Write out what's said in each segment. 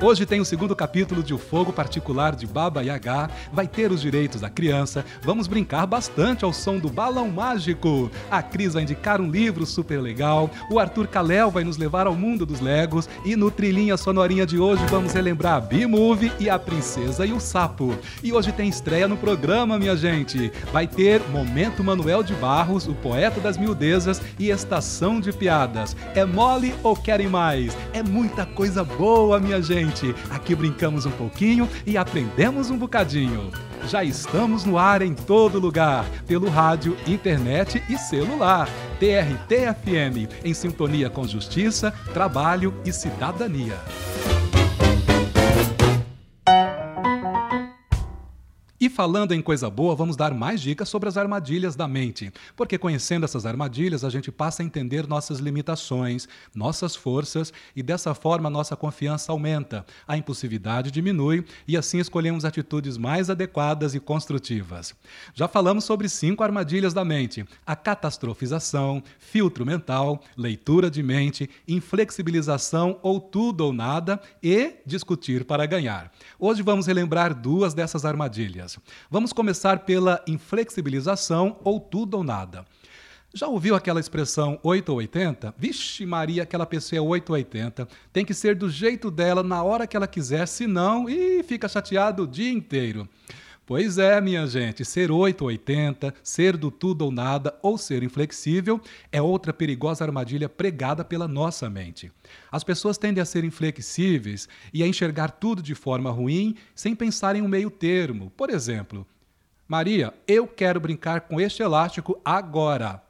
Hoje tem o segundo capítulo de O Fogo Particular de Baba Yaga. Vai ter os direitos da criança. Vamos brincar bastante ao som do balão mágico. A Cris vai indicar um livro super legal. O Arthur Calel vai nos levar ao mundo dos Legos. E no Trilhinha Sonorinha de hoje vamos relembrar a B-Movie e a Princesa e o Sapo. E hoje tem estreia no programa, minha gente. Vai ter Momento Manuel de Barros, o poeta das miudezas e Estação de Piadas. É mole ou querem mais? É muita coisa boa, minha gente. Aqui brincamos um pouquinho e aprendemos um bocadinho. Já estamos no ar em todo lugar, pelo rádio, internet e celular. TRT-FM, em sintonia com justiça, trabalho e cidadania. Falando em coisa boa, vamos dar mais dicas sobre as armadilhas da mente. Porque conhecendo essas armadilhas, a gente passa a entender nossas limitações, nossas forças e dessa forma nossa confiança aumenta, a impulsividade diminui e assim escolhemos atitudes mais adequadas e construtivas. Já falamos sobre cinco armadilhas da mente: a catastrofização, filtro mental, leitura de mente, inflexibilização ou tudo ou nada e discutir para ganhar. Hoje vamos relembrar duas dessas armadilhas. Vamos começar pela inflexibilização ou tudo ou nada. Já ouviu aquela expressão 8 ou 80? Vixe Maria, aquela pessoa é 8 ou 80. Tem que ser do jeito dela, na hora que ela quiser, senão, e fica chateado o dia inteiro. Pois é, minha gente, ser 8 ou 80, ser do tudo ou nada ou ser inflexível é outra perigosa armadilha pregada pela nossa mente. As pessoas tendem a ser inflexíveis e a enxergar tudo de forma ruim sem pensar em um meio termo. Por exemplo, Maria, eu quero brincar com este elástico agora.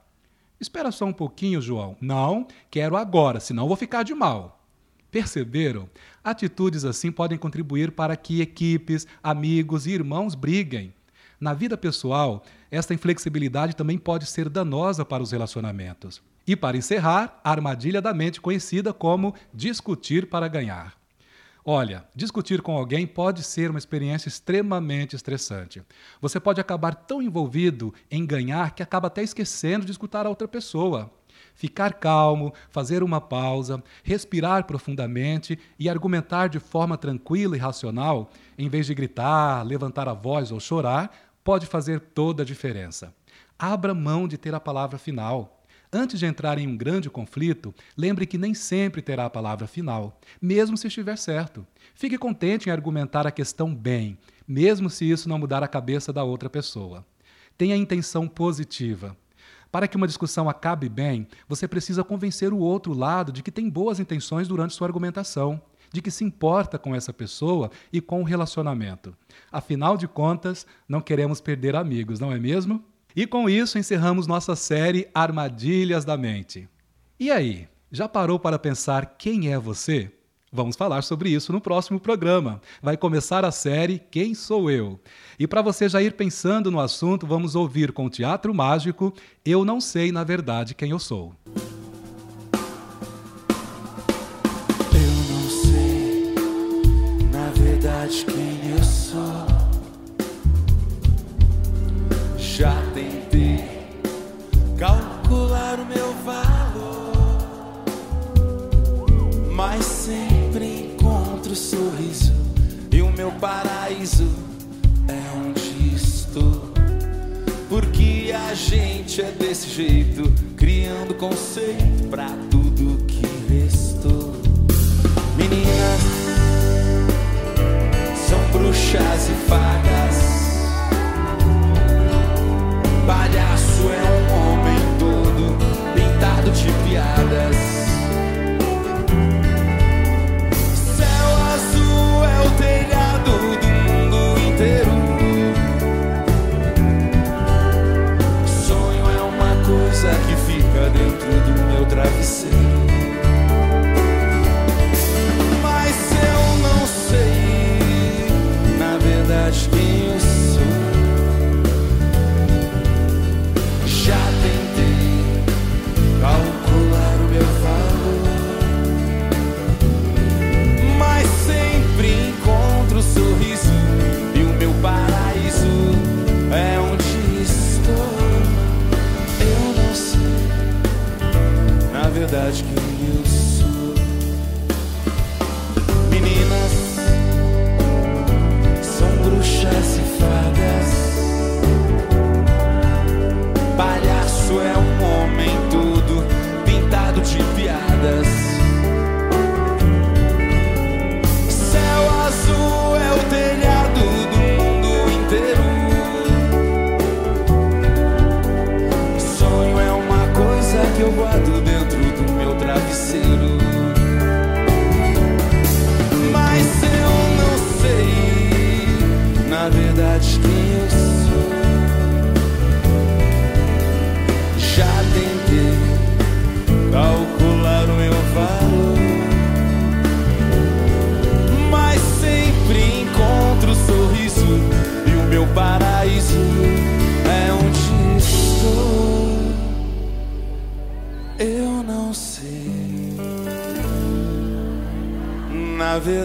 Espera só um pouquinho, João. Não, quero agora, senão vou ficar de mal. Perceberam? Atitudes assim podem contribuir para que equipes, amigos e irmãos briguem. Na vida pessoal, esta inflexibilidade também pode ser danosa para os relacionamentos. E para encerrar, a armadilha da mente conhecida como discutir para ganhar. Olha, discutir com alguém pode ser uma experiência extremamente estressante. Você pode acabar tão envolvido em ganhar que acaba até esquecendo de escutar a outra pessoa. Ficar calmo, fazer uma pausa, respirar profundamente e argumentar de forma tranquila e racional, em vez de gritar, levantar a voz ou chorar, pode fazer toda a diferença. Abra mão de ter a palavra final. Antes de entrar em um grande conflito, lembre que nem sempre terá a palavra final, mesmo se estiver certo. Fique contente em argumentar a questão bem, mesmo se isso não mudar a cabeça da outra pessoa. Tenha intenção positiva. Para que uma discussão acabe bem, você precisa convencer o outro lado de que tem boas intenções durante sua argumentação, de que se importa com essa pessoa e com o relacionamento. Afinal de contas, não queremos perder amigos, não é mesmo? E com isso encerramos nossa série Armadilhas da Mente. E aí, já parou para pensar quem é você? Vamos falar sobre isso no próximo programa. Vai começar a série Quem Sou Eu? E para você já ir pensando no assunto, vamos ouvir com o Teatro Mágico Eu Não Sei Na Verdade Quem Eu Sou. Eu não sei, na verdade, quem é onde estou. Porque a gente é desse jeito, criando conceito pra tudo que restou. Meninas são bruxas e fadas. Travesseiro.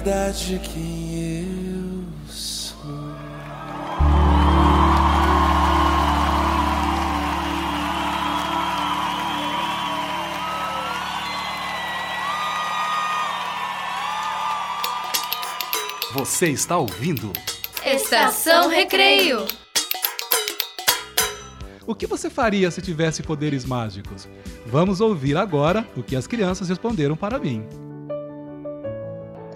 Verdade, quem eu sou. Você está ouvindo? Estação Recreio. O que você faria se tivesse poderes mágicos? Vamos ouvir agora o que as crianças responderam para mim.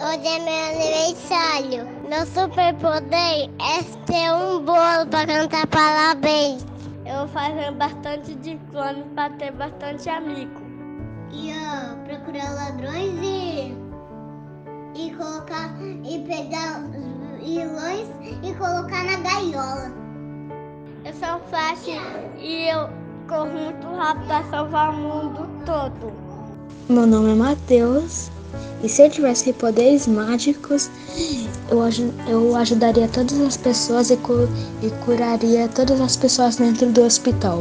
Hoje é meu aniversário. Meu superpoder é ter um bolo para cantar parabéns. Eu fazer bastante de planos para ter bastante amigo. E ó, procurar ladrões e. e colocar. e pegar os vilões e colocar na gaiola. Eu sou flash e eu corro muito rápido para salvar o mundo todo. Meu nome é Matheus e se eu tivesse poderes mágicos, eu, aju- eu ajudaria todas as pessoas e, cu- e curaria todas as pessoas dentro do hospital.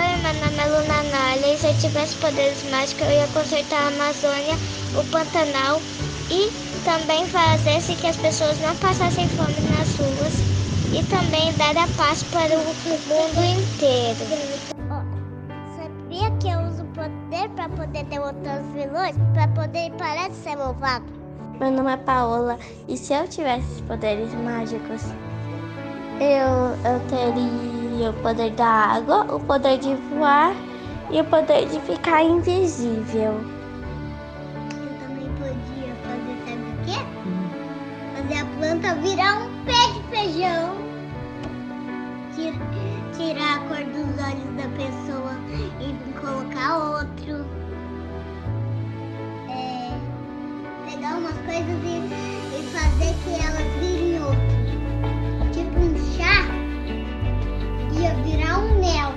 Oi, meu nome é Luna Nalha e se eu tivesse poderes mágicos eu ia consertar a Amazônia, o Pantanal e também fazer se que as pessoas não passassem fome nas ruas e também dar a paz para o mundo inteiro. Derrotar os vilões, para poder parar de ser malvado? Meu nome é Paola e se eu tivesse poderes mágicos, eu, eu teria o poder da água, o poder de voar e o poder de ficar invisível. Eu também podia fazer, sabe o quê? Fazer a planta virar um pé de feijão. Tir- Tirar a cor dos olhos da pessoa e colocar outro. Pegar umas coisas e, e fazer que elas virem outro. Tipo um chá, ia virar um mel.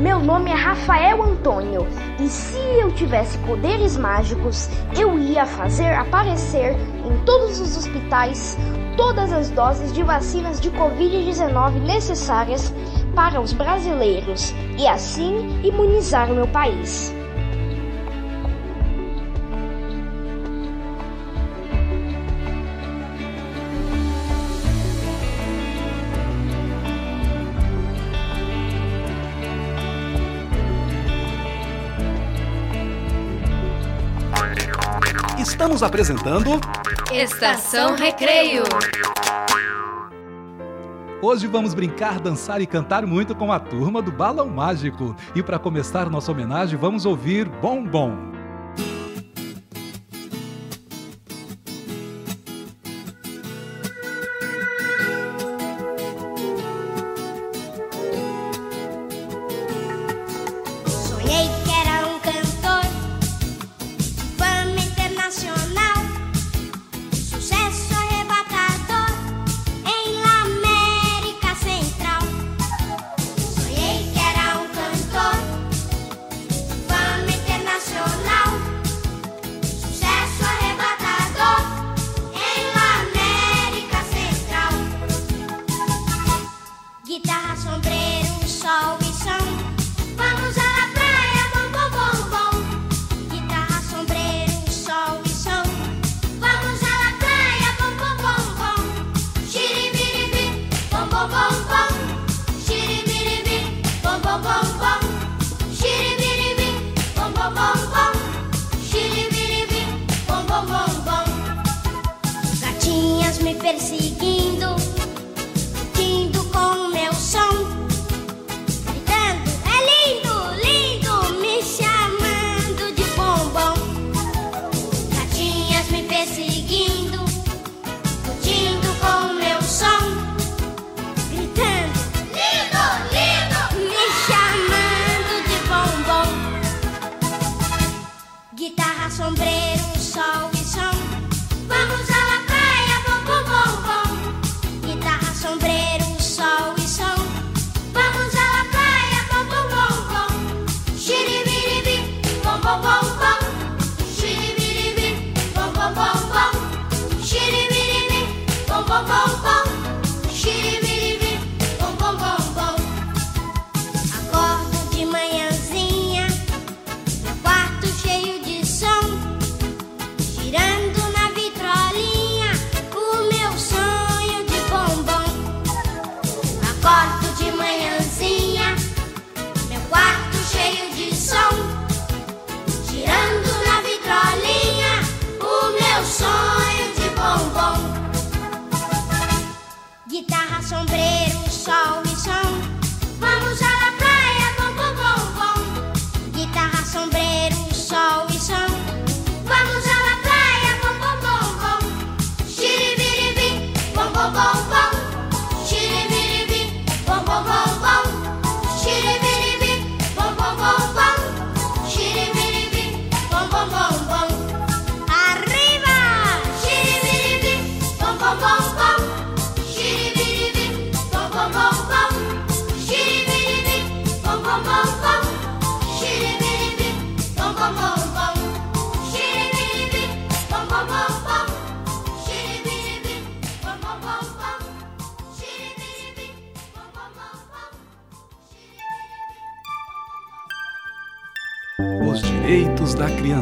Meu nome é Rafael Antônio e se eu tivesse poderes mágicos, eu ia fazer aparecer em todos os hospitais todas as doses de vacinas de Covid-19 necessárias para os brasileiros e assim imunizar o meu país. Estamos apresentando. Estação Recreio. Hoje vamos brincar, dançar e cantar muito com a turma do Balão Mágico. E para começar nossa homenagem, vamos ouvir Bom Bom.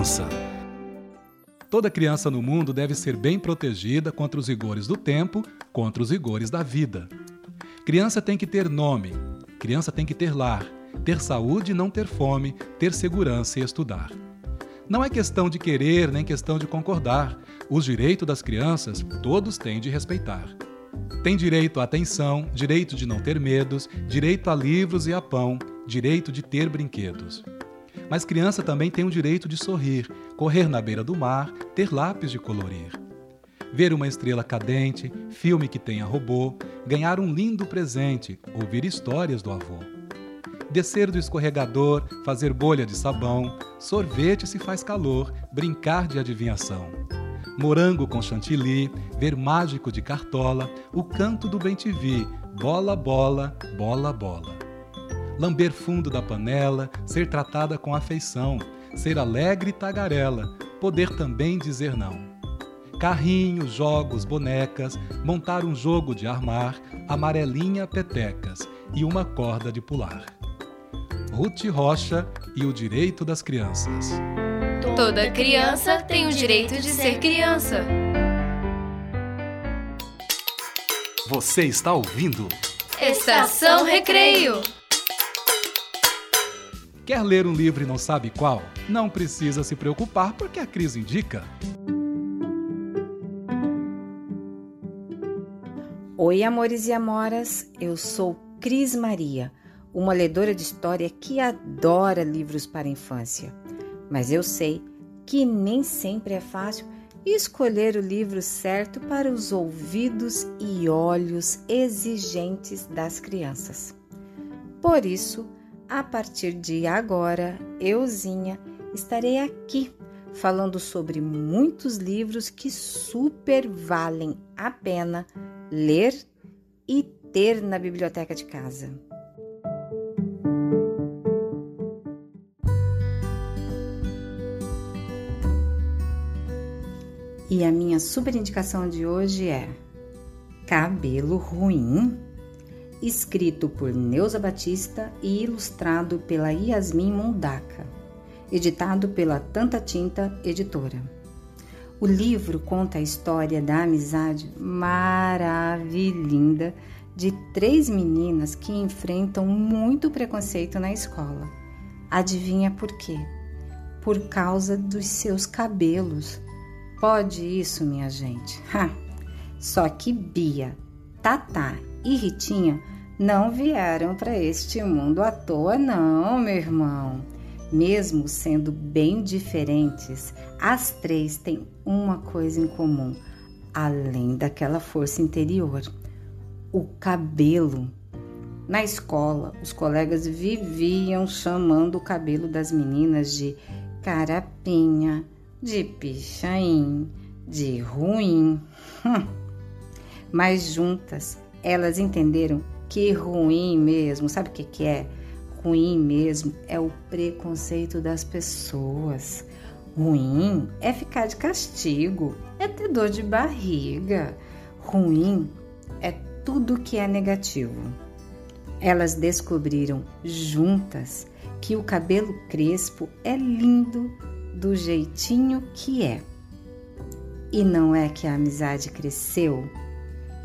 Criança. Toda criança no mundo deve ser bem protegida contra os rigores do tempo, contra os rigores da vida. Criança tem que ter nome, criança tem que ter lar, ter saúde e não ter fome, ter segurança e estudar. Não é questão de querer nem questão de concordar. Os direitos das crianças todos têm de respeitar. Tem direito à atenção, direito de não ter medos, direito a livros e a pão, direito de ter brinquedos. Mas criança também tem o direito de sorrir, correr na beira do mar, ter lápis de colorir. Ver uma estrela cadente, filme que tenha robô, ganhar um lindo presente, ouvir histórias do avô. Descer do escorregador, fazer bolha de sabão, sorvete se faz calor, brincar de adivinhação. Morango com chantilly, ver mágico de cartola, o canto do bem-te-vi, bola, bola, bola, bola lamber fundo da panela, ser tratada com afeição, ser alegre e tagarela, poder também dizer não. Carrinhos, jogos, bonecas, montar um jogo de armar, amarelinha, petecas e uma corda de pular. Ruth Rocha e o direito das crianças. Toda criança tem o direito de ser criança. Você está ouvindo? Estação Recreio. Quer ler um livro e não sabe qual? Não precisa se preocupar porque a Cris indica. Oi, amores e amoras, eu sou Cris Maria, uma ledora de história que adora livros para infância. Mas eu sei que nem sempre é fácil escolher o livro certo para os ouvidos e olhos exigentes das crianças. Por isso, a partir de agora, euzinha, estarei aqui falando sobre muitos livros que super valem a pena ler e ter na biblioteca de casa. E a minha super indicação de hoje é Cabelo Ruim, escrito por Neuza Batista e ilustrado pela Yasmin Mondaka, editado pela Tanta Tinta Editora. O livro conta a história da amizade maravilhosa de três meninas que enfrentam muito preconceito na escola. Adivinha por quê? Por causa dos seus cabelos. Pode isso, minha gente? Ha! Só que Bia, Tatá e Ritinha não vieram para este mundo à toa, não, meu irmão. Mesmo sendo bem diferentes, as três têm uma coisa em comum, além daquela força interior: o cabelo. Na escola, os colegas viviam chamando o cabelo das meninas de carapinha, de pichain, de ruim. Mas juntas, elas entenderam que ruim mesmo, sabe o que, que é? Ruim mesmo é o preconceito das pessoas. Ruim é ficar de castigo, é ter dor de barriga. Ruim é tudo que é negativo. Elas descobriram juntas que o cabelo crespo é lindo do jeitinho que é. E não é que a amizade cresceu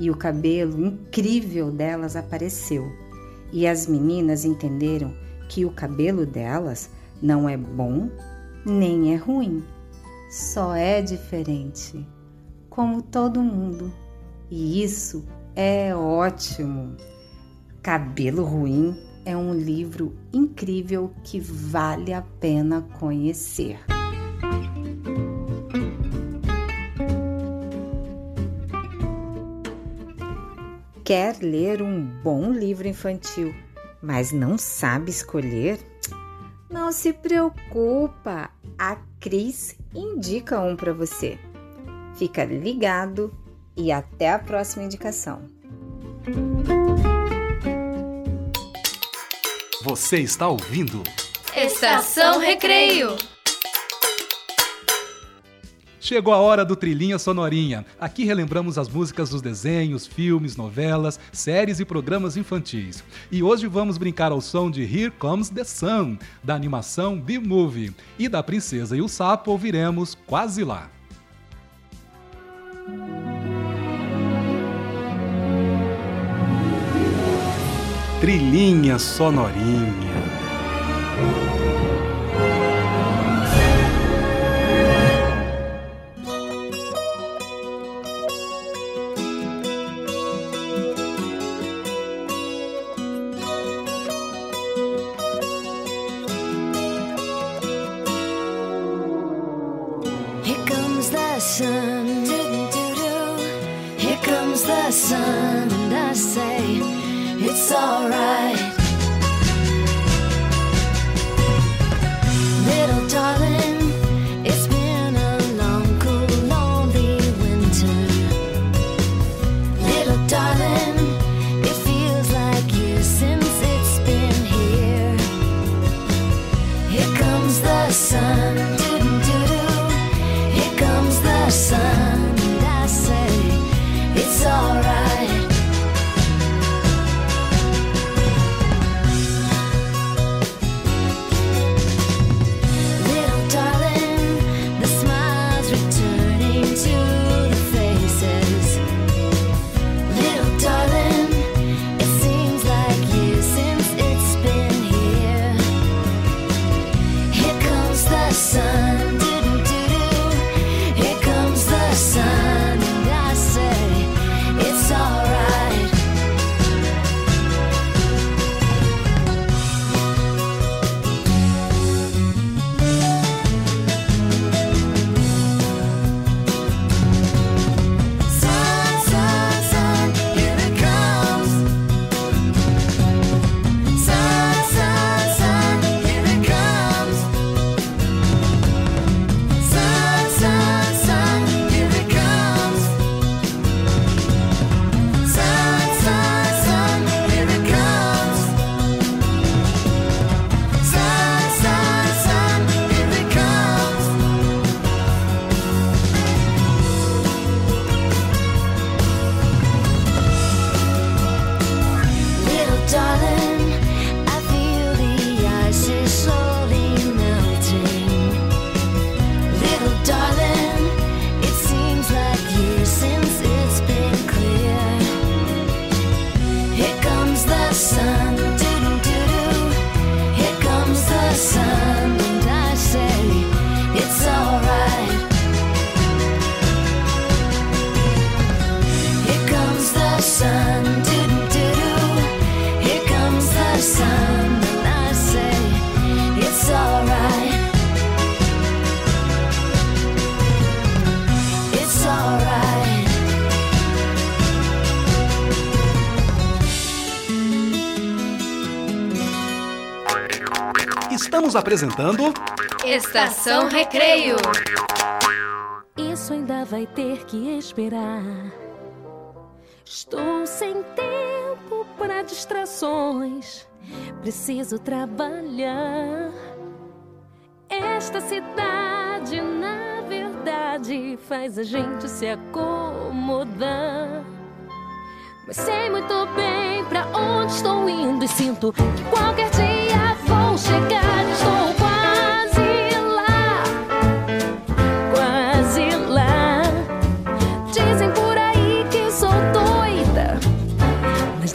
e o cabelo incrível delas apareceu. E as meninas entenderam que o cabelo delas não é bom nem é ruim, só é diferente, como todo mundo. E isso é ótimo. Cabelo Ruim é um livro incrível que vale a pena conhecer. Quer ler um bom livro infantil, mas não sabe escolher? Não se preocupa, a Cris indica um para você. Fica ligado e até a próxima indicação. Você está ouvindo? Estação Recreio. Chegou a hora do Trilhinha Sonorinha. Aqui relembramos as músicas dos desenhos, filmes, novelas, séries e programas infantis. E hoje vamos brincar ao som de Here Comes the Sun, da animação B-Movie. E da Princesa e o Sapo ouviremos Quase Lá. Trilhinha Sonorinha. Estamos apresentando Estação Recreio. Isso ainda vai ter que esperar. Estou sem tempo para distrações. Preciso trabalhar. Esta cidade, na verdade, faz a gente se acomodar. Mas sei muito bem pra onde estou indo e sinto que qualquer dia vou chegar.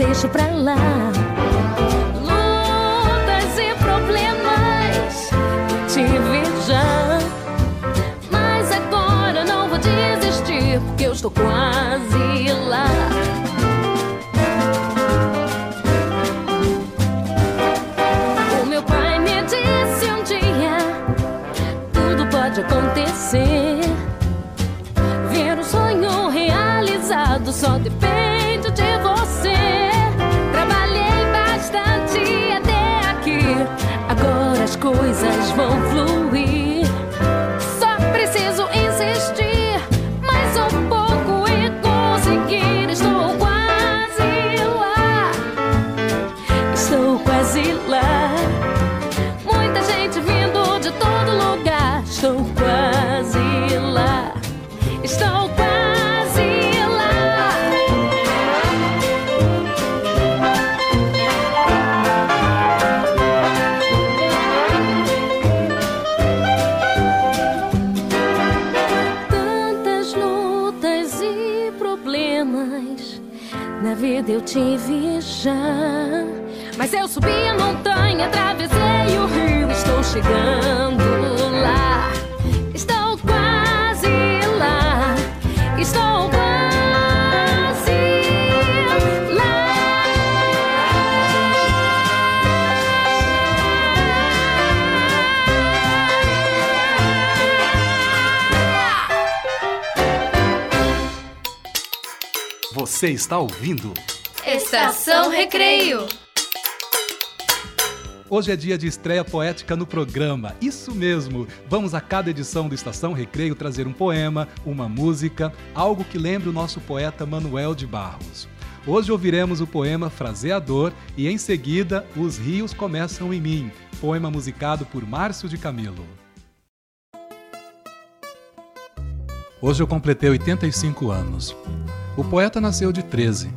Mas deixa pra lá. Lutas e problemas tive já, mas agora não vou desistir porque eu estou quase lá. Tive já. Mas eu subi a montanha, atravessei o rio, estou chegando lá. Estou quase lá. Estou quase Você está ouvindo? Estação Recreio. Hoje é dia de estreia poética no programa. Isso mesmo! Vamos a cada edição do Estação Recreio trazer um poema, uma música, algo que lembre o nosso poeta Manuel de Barros. Hoje ouviremos o poema Fraseador e em seguida Os Rios Começam em Mim, poema musicado por Márcio de Camilo. Hoje eu completei 85 anos. O poeta nasceu de 13.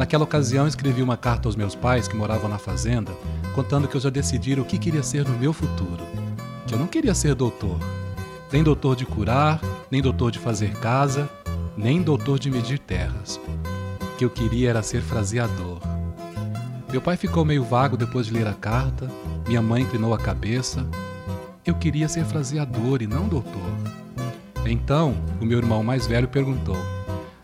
Naquela ocasião escrevi uma carta aos meus pais que moravam na fazenda, contando que eu já decidira o que queria ser no meu futuro. Que eu não queria ser doutor. Nem doutor de curar, nem doutor de fazer casa, nem doutor de medir terras. O que eu queria era ser fraseador. Meu pai ficou meio vago depois de ler a carta, minha mãe inclinou a cabeça. Eu queria ser fraseador e não doutor. Então, o meu irmão mais velho perguntou: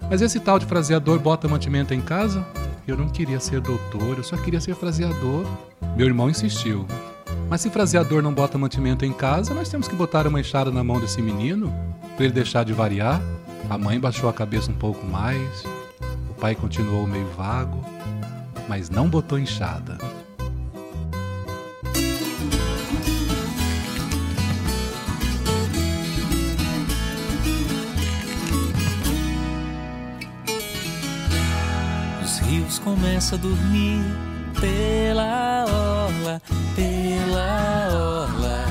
Mas esse tal de fraseador bota mantimento em casa? Eu não queria ser doutor, eu só queria ser fraseador. Meu irmão insistiu. Mas se fraseador não bota mantimento em casa, nós temos que botar uma enxada na mão desse menino para ele deixar de variar. A mãe baixou a cabeça um pouco mais. O pai continuou meio vago, mas não botou enxada. Rios começam a dormir pela orla, pela orla.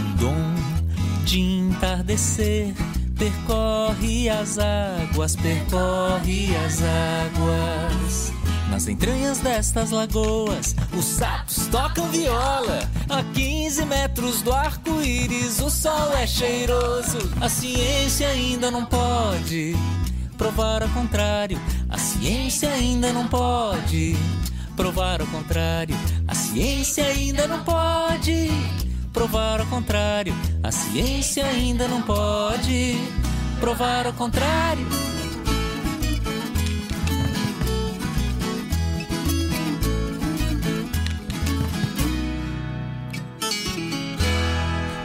Um dom de entardecer percorre as águas, percorre as águas. Nas entranhas destas lagoas, os sapos tocam viola. A 15 metros do arco-íris, o sol é cheiroso. A ciência ainda não pode provar ao contrário. A ciência ainda não pode provar ao contrário. A ciência ainda não pode provar ao contrário. A ciência ainda não pode provar ao contrário.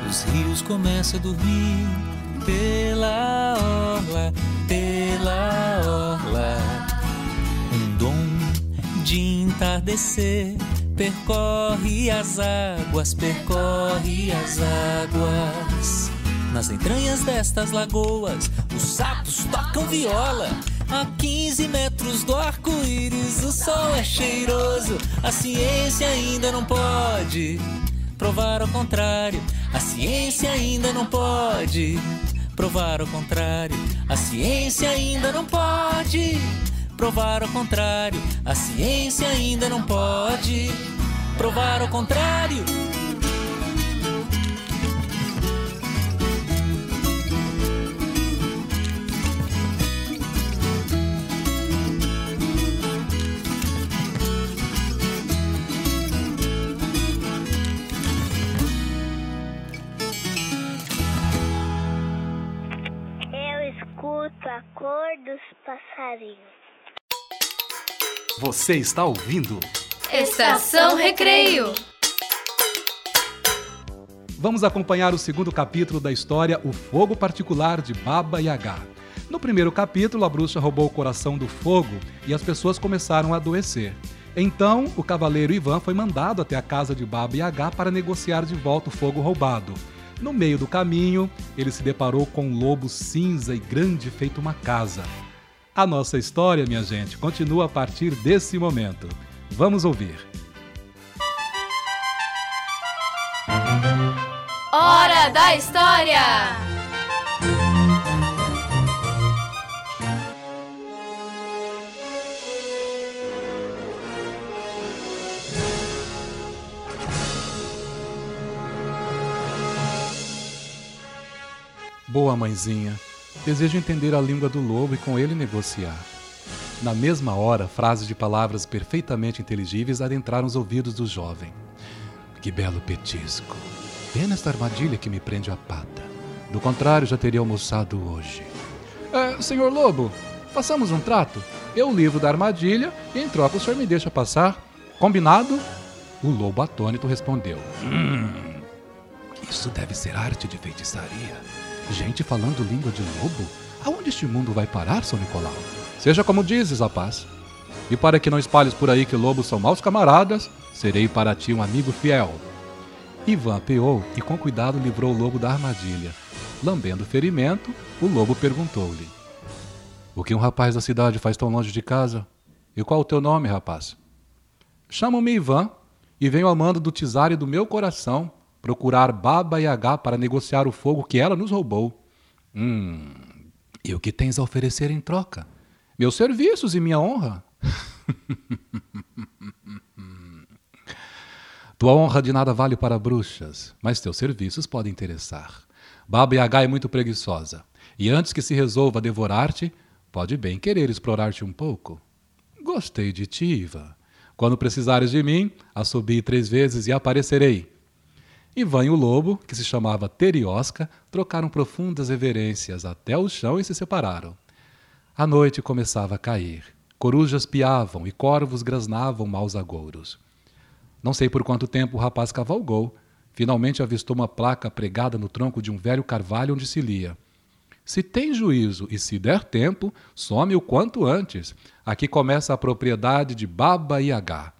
Os rios começam a dormir pela orla, pela orla. Um dom de entardecer percorre as águas, percorre as águas. Nas entranhas destas lagoas, os sapos tocam viola. A 15 metros do arco-íris, o sol é cheiroso. A ciência ainda não pode provar ao contrário. A ciência ainda não pode provar ao contrário. A ciência ainda não pode provar ao contrário. A ciência ainda não pode provar ao contrário. Você está ouvindo? Estação Recreio. Vamos acompanhar o segundo capítulo da história O Fogo Particular de Baba Yaga. No primeiro capítulo, a bruxa roubou o coração do fogo e as pessoas começaram a adoecer. Então, o cavaleiro Ivan foi mandado até a casa de Baba Yaga para negociar de volta o fogo roubado. No meio do caminho, ele se deparou com um lobo cinza e grande feito uma casa. A nossa história, minha gente, continua a partir desse momento. Vamos ouvir. Hora da História! Boa mãezinha, desejo entender a língua do lobo e com ele negociar. Na mesma hora, frases de palavras perfeitamente inteligíveis adentraram os ouvidos do jovem. Que belo petisco! Pena esta armadilha que me prende a pata. Do contrário, já teria almoçado hoje. É, senhor Lobo, façamos um trato. Eu livro da armadilha e em troca o senhor me deixa passar. Combinado? O lobo atônito respondeu: Hum, isso deve ser arte de feitiçaria. Gente falando língua de lobo? Aonde este mundo vai parar, São Nicolau? Seja como dizes, rapaz. E para que não espalhes por aí que lobos são maus camaradas, serei para ti um amigo fiel. Ivan apeou e com cuidado livrou o lobo da armadilha. Lambendo o ferimento, o lobo perguntou-lhe: O que um rapaz da cidade faz tão longe de casa? E qual o teu nome, rapaz? Chamo-me Ivan e venho ao mando do Tizari do meu coração procurar Baba Yaga para negociar o fogo que ela nos roubou. Hum, e o que tens a oferecer em troca? Meus serviços e minha honra. Tua honra de nada vale para bruxas, mas teus serviços podem interessar. Baba Yaga é muito preguiçosa, e antes que se resolva a devorar-te, pode bem querer explorar-te um pouco. Gostei de ti, Iva. Quando precisares de mim, assobie três vezes e aparecerei. Ivan e o lobo, que se chamava Teriosca, trocaram profundas reverências até o chão e se separaram. A noite começava a cair. Corujas piavam e corvos grasnavam maus agouros. Não sei por quanto tempo o rapaz cavalgou. Finalmente avistou uma placa pregada no tronco de um velho carvalho onde se lia: Se tem juízo e se der tempo, some o quanto antes. Aqui começa a propriedade de Baba Yaga.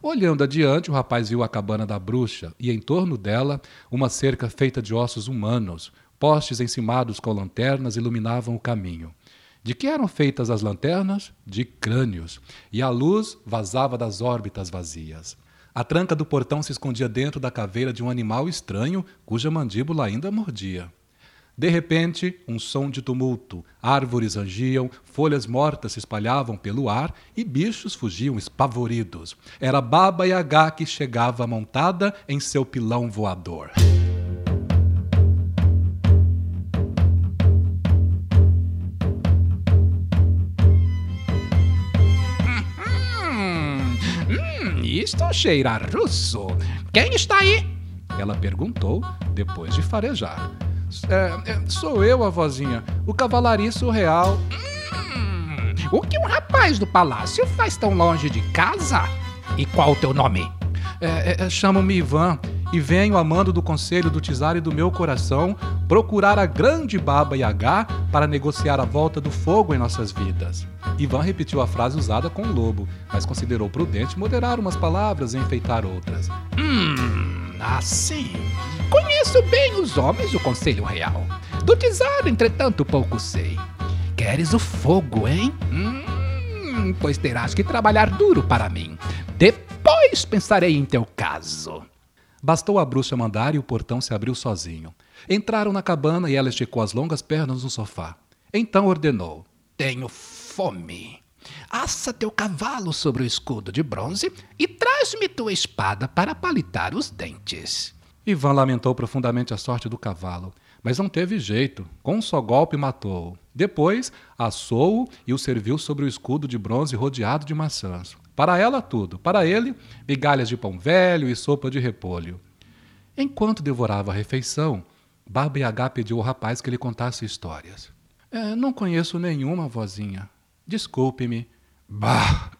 Olhando adiante, o rapaz viu a cabana da bruxa e, em torno dela, uma cerca feita de ossos humanos. Postes encimados com lanternas iluminavam o caminho. De que eram feitas as lanternas? De crânios. E a luz vazava das órbitas vazias. A tranca do portão se escondia dentro da caveira de um animal estranho cuja mandíbula ainda mordia. De repente, um som de tumulto. Árvores rangiam, folhas mortas se espalhavam pelo ar e bichos fugiam espavoridos. Era Baba Yaga que chegava montada em seu pilão voador. Hum, isto cheira russo. Quem está aí? Ela perguntou, depois de farejar. É, é, sou eu, a vozinha, o cavalariço real. Hum, o que um rapaz do palácio faz tão longe de casa? E qual o teu nome? É, é, Chamo-me Ivan e venho a mando do conselho do Tizari do meu coração procurar a grande Baba Yaga para negociar a volta do fogo em nossas vidas. Ivan repetiu a frase usada com o lobo, mas considerou prudente moderar umas palavras e enfeitar outras. Hum, assim. Conheço bem os homens do Conselho Real. Do Tizar, entretanto, pouco sei. Queres o fogo, hein? Hum, pois terás que trabalhar duro para mim. Depois pensarei em teu caso. Bastou a bruxa mandar e o portão se abriu sozinho. Entraram na cabana e ela esticou as longas pernas no sofá. Então ordenou: Tenho fome. Assa teu cavalo sobre o escudo de bronze e traz-me tua espada para palitar os dentes. Ivan lamentou profundamente a sorte do cavalo, mas não teve jeito. Com um só golpe matou-o. Depois, assou-o e o serviu sobre o escudo de bronze rodeado de maçãs. Para ela, tudo. Para ele, migalhas de pão velho e sopa de repolho. Enquanto devorava a refeição, Baba Yaga pediu ao rapaz que lhe contasse histórias. É, não conheço nenhuma, vozinha. Desculpe-me. Bah!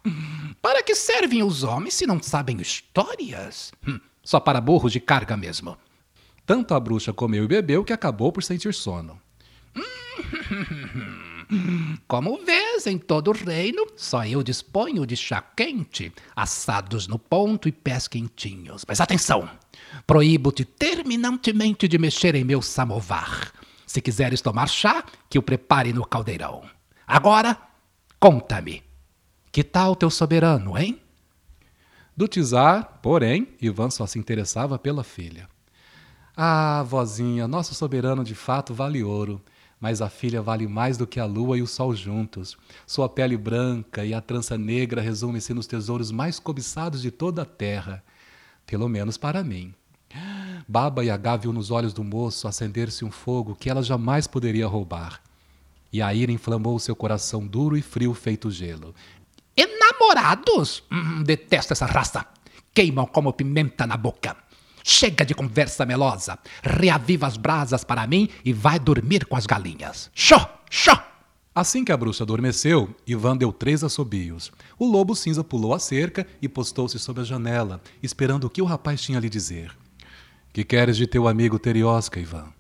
Para que servem os homens se não sabem histórias? Hum, só para burros de carga mesmo. Tanto a bruxa comeu e bebeu que acabou por sentir sono. Como vês, em todo o reino, só eu disponho de chá quente, assados no ponto e pés quentinhos. Mas atenção! Proíbo-te terminantemente de mexer em meu samovar. Se quiseres tomar chá, que o prepare no caldeirão. Agora, conta-me. Que tal teu soberano, hein? Do Tizar, porém, Ivan só se interessava pela filha. Ah, vozinha, nosso soberano de fato vale ouro, mas a filha vale mais do que a lua e o sol juntos. Sua pele branca e a trança negra resumem-se nos tesouros mais cobiçados de toda a terra, pelo menos para mim. Baba Yaga viu nos olhos do moço acender-se um fogo que ela jamais poderia roubar. E a ira inflamou seu coração duro e frio feito gelo. Enamorados? Hum, detesto essa raça. Queimam como pimenta na boca. Chega de conversa melosa. Reaviva as brasas para mim e vai dormir com as galinhas. Xó, xó! Assim que a bruxa adormeceu, Ivan deu três assobios. O lobo cinza pulou a cerca e postou-se sob a janela, esperando o que o rapaz tinha a lhe dizer. Que queres de teu amigo Teriosca, Ivan?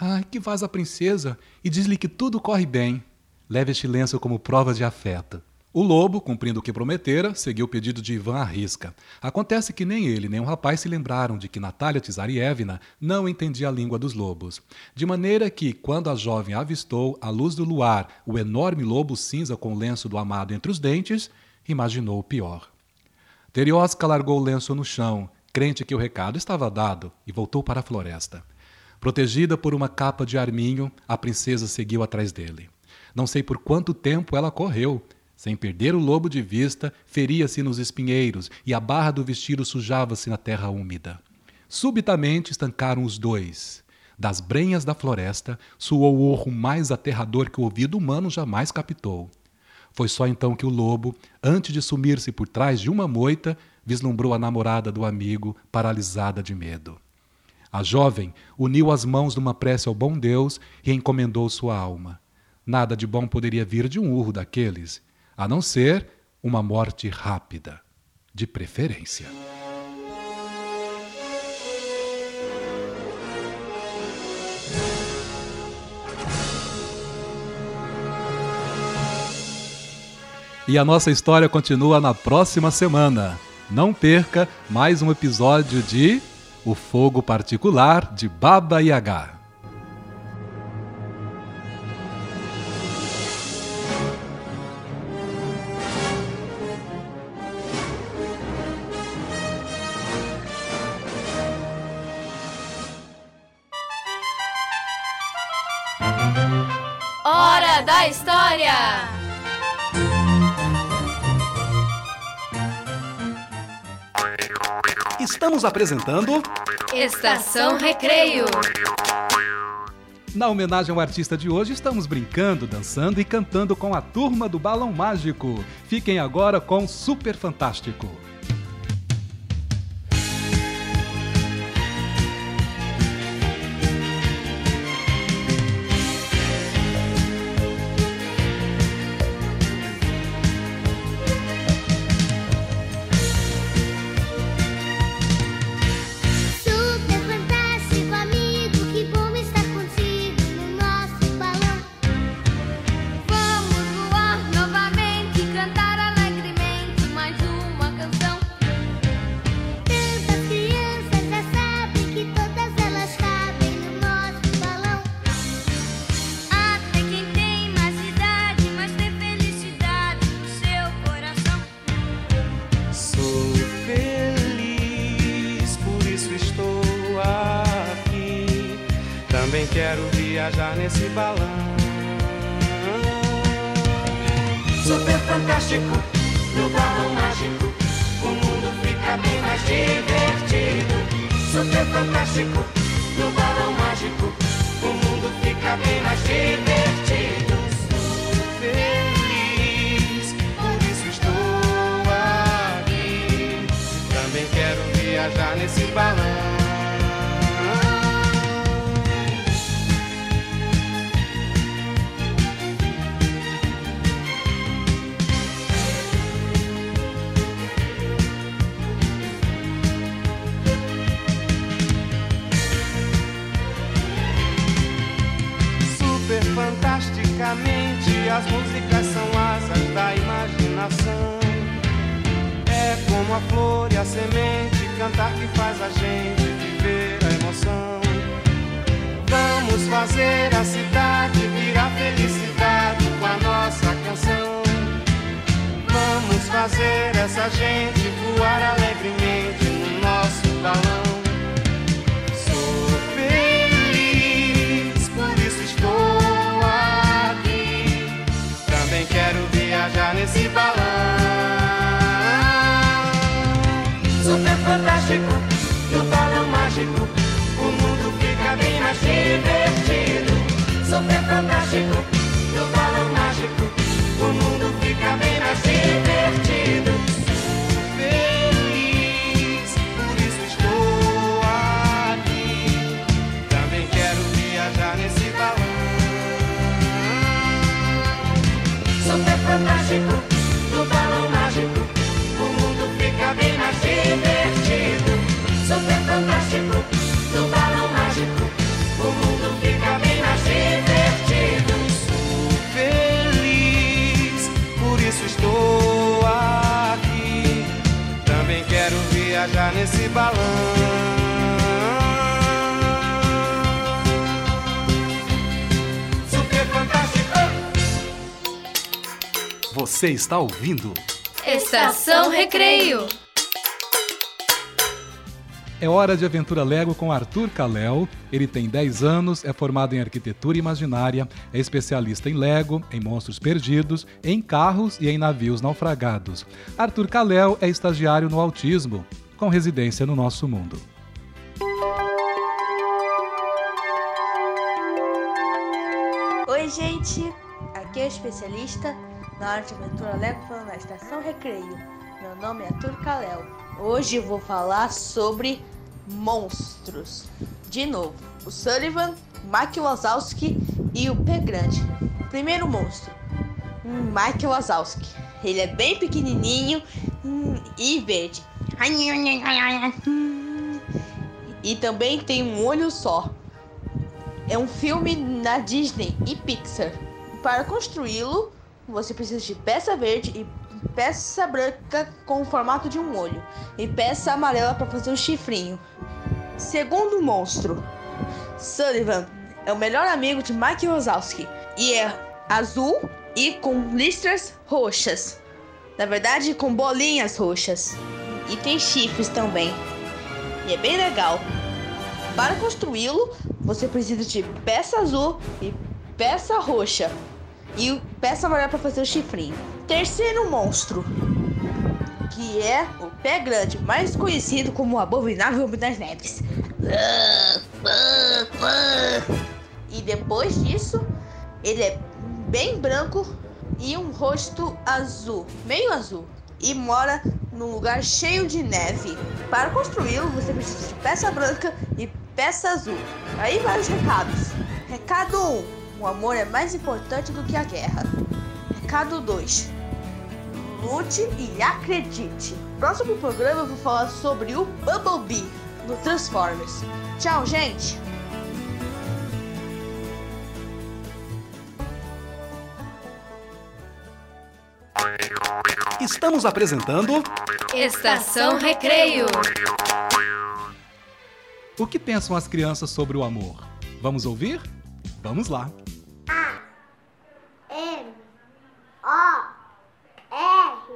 Ah, que vás a princesa e diz-lhe que tudo corre bem. Leve este lenço como prova de afeto. O lobo, cumprindo o que prometera, seguiu o pedido de Ivan à risca. Acontece que nem ele nem o rapaz se lembraram de que Natália Tsarievna não entendia a língua dos lobos. De maneira que, quando a jovem avistou, à luz do luar, o enorme lobo cinza com o lenço do amado entre os dentes, imaginou o pior. Teriosca largou o lenço no chão, crente que o recado estava dado, e voltou para a floresta. Protegida por uma capa de arminho, a princesa seguiu atrás dele. Não sei por quanto tempo ela correu. Sem perder o lobo de vista, feria-se nos espinheiros e a barra do vestido sujava-se na terra úmida. Subitamente estancaram os dois. Das brenhas da floresta soou o urro mais aterrador que o ouvido humano jamais captou. Foi só então que o lobo, antes de sumir-se por trás de uma moita, vislumbrou a namorada do amigo, paralisada de medo. A jovem uniu as mãos numa prece ao bom Deus e encomendou sua alma. Nada de bom poderia vir de um urro daqueles, a não ser uma morte rápida, de preferência. E a nossa história continua na próxima semana. Não perca mais um episódio de O Fogo Particular de Baba Yaga. Estamos apresentando Estação Recreio. Na homenagem ao artista de hoje, estamos brincando, dançando e cantando com a turma do Balão Mágico. Fiquem agora com Super Fantástico. Gente voar alegremente no nosso balão. Sou feliz, por isso estou aqui. Também quero viajar nesse balão. Super fantástico, no balão mágico, o mundo fica bem mais divertido. Super fantástico, no balão mágico, o mundo fica bem mais divertido. Viajar nesse balão. Super fantástico. Você está ouvindo? Estação Recreio. É hora de aventura Lego com Arthur Calel. Ele tem 10 anos, é formado em arquitetura imaginária, é especialista em Lego, em monstros perdidos, em carros e em navios naufragados. Arthur Calel é estagiário no autismo, com residência no nosso mundo. Oi, gente! Aqui é o especialista na aventura Lego falando na Estação Recreio. Meu nome é Arthur Kalel. Hoje vou falar sobre monstros. De novo, o Sullivan, Mike Wazowski e o Pé Grande. Primeiro monstro, Mike Wazowski. Ele é bem pequenininho e verde. E também tem um olho só. É um filme na Disney e Pixar. Para construí-lo, você precisa de peça verde e peça branca com o formato de um olho e peça amarela para fazer o chifrinho. Segundo monstro, Sullivan é o melhor amigo de Mike Wazowski e é azul e com listras roxas. Na verdade, com bolinhas roxas. E tem chifres também. E é bem legal. Para construí-lo, você precisa de peça azul e peça roxa. E peça amarela para fazer o chifrinho. Terceiro monstro, que é o pé grande, mais conhecido como o abominável Homem das Neves. E depois disso, ele é bem branco e um rosto azul, meio azul, e mora num lugar cheio de neve. Para construí-lo, você precisa de peça branca e peça azul. Aí vai os recados. Recado 1: O amor é mais importante do que a guerra. Recado 2: Lute e acredite. Próximo programa eu vou falar sobre o Bumblebee no Transformers. Tchau, gente! Estamos apresentando Estação Recreio. O que pensam as crianças sobre o amor? Vamos ouvir? Vamos lá. M O R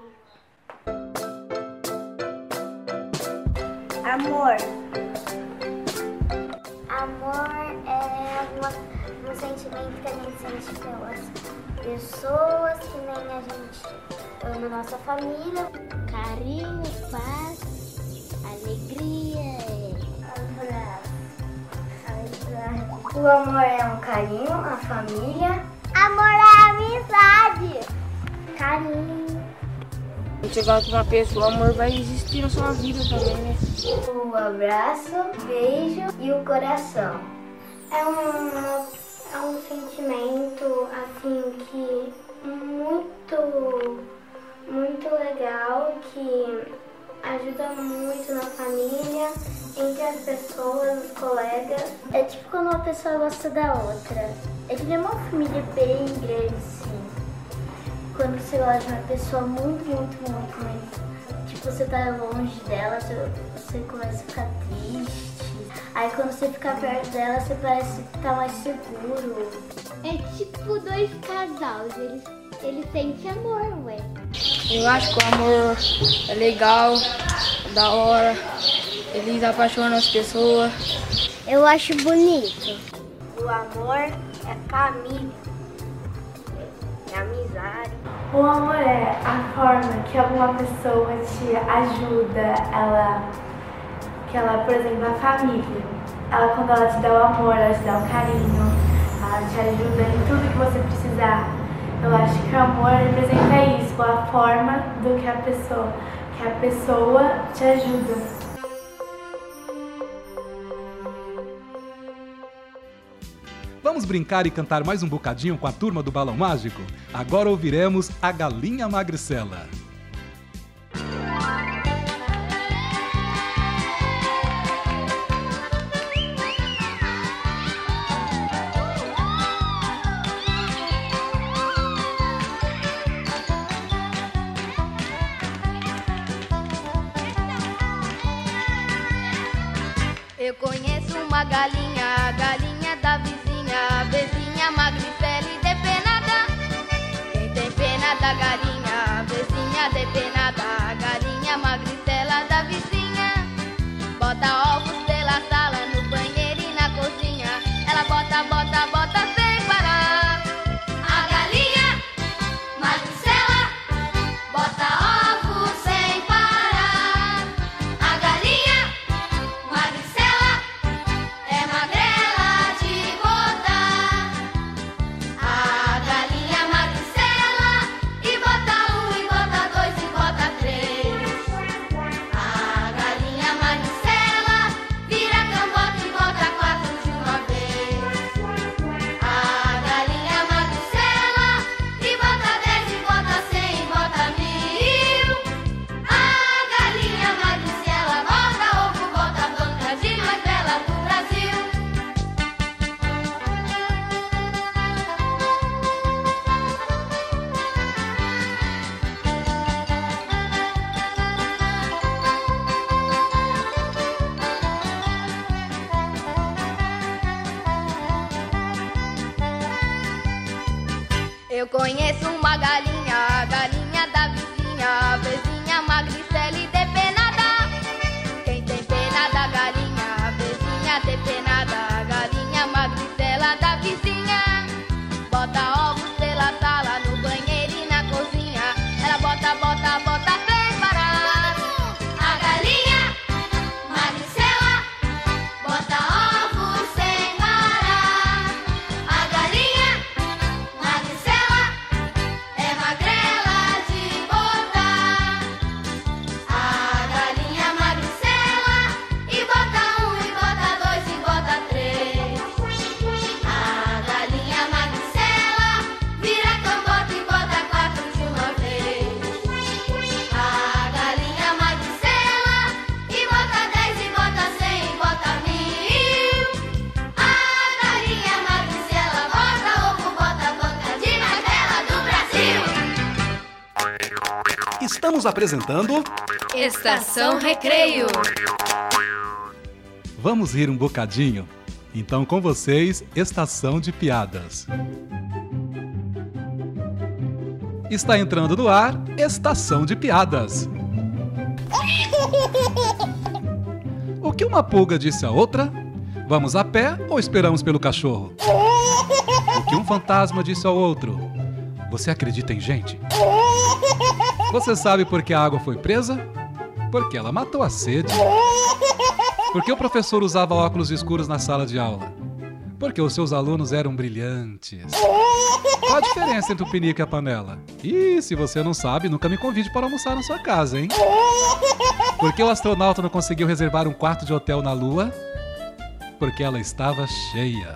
Amor Amor é uma- um sentimento que a gente sente pelas pessoas que nem a gente ama nossa família. Carinho, paz, alegria, abraço. O amor é um carinho, a família. Amor é amizade. Carinho. Quando você gosta de uma pessoa, o amor vai existir na sua vida também, né? O abraço, beijo e o coração. É um, é um sentimento assim que muito, muito legal, que ajuda muito na família, entre as pessoas, os colegas. É tipo quando uma pessoa gosta da outra. É que é uma família bem grande, sim. quando você gosta de uma pessoa muito, muito, muito, muito. Tipo, você tá longe dela, você, você começa a ficar triste. Aí quando você fica perto dela, você parece que tá mais seguro. É tipo dois casais, eles, eles sentem amor, ué. Eu acho que o amor é legal, da hora, eles apaixonam as pessoas. Eu acho bonito. O amor é família, é amizade. O amor é a forma que alguma pessoa te ajuda, ela, que ela, por exemplo, a família, ela quando ela te dá o amor, ela te dá o carinho, ela te ajuda em tudo que você precisar. Eu acho que o amor representa isso, a forma do que a pessoa, que a pessoa te ajuda. Vamos brincar e cantar mais um bocadinho com a turma do Balão Mágico? Agora ouviremos a Galinha Magricela. Eu conheço uma galinha, a galinha da vizinha, apresentando Estação Recreio. Vamos rir um bocadinho? Então, com vocês, Estação de Piadas. Está entrando no ar Estação de Piadas. O que uma pulga disse a outra? Vamos a pé ou esperamos pelo cachorro? O que um fantasma disse ao outro? Você acredita em gente? Você sabe por que a água foi presa? Porque ela matou a sede. Por que o professor usava óculos escuros na sala de aula? Porque os seus alunos eram brilhantes. Qual a diferença entre o pinico e a panela? E se você não sabe, nunca me convide para almoçar na sua casa, hein? Por que o astronauta não conseguiu reservar um quarto de hotel na Lua? Porque ela estava cheia.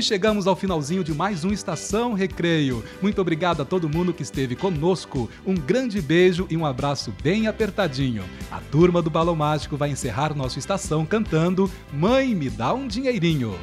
E chegamos ao finalzinho de mais um Estação Recreio. Muito obrigado a todo mundo que esteve conosco. Um grande beijo e um abraço bem apertadinho. A turma do Balão Mágico vai encerrar nossa estação cantando Mãe, me dá um dinheirinho.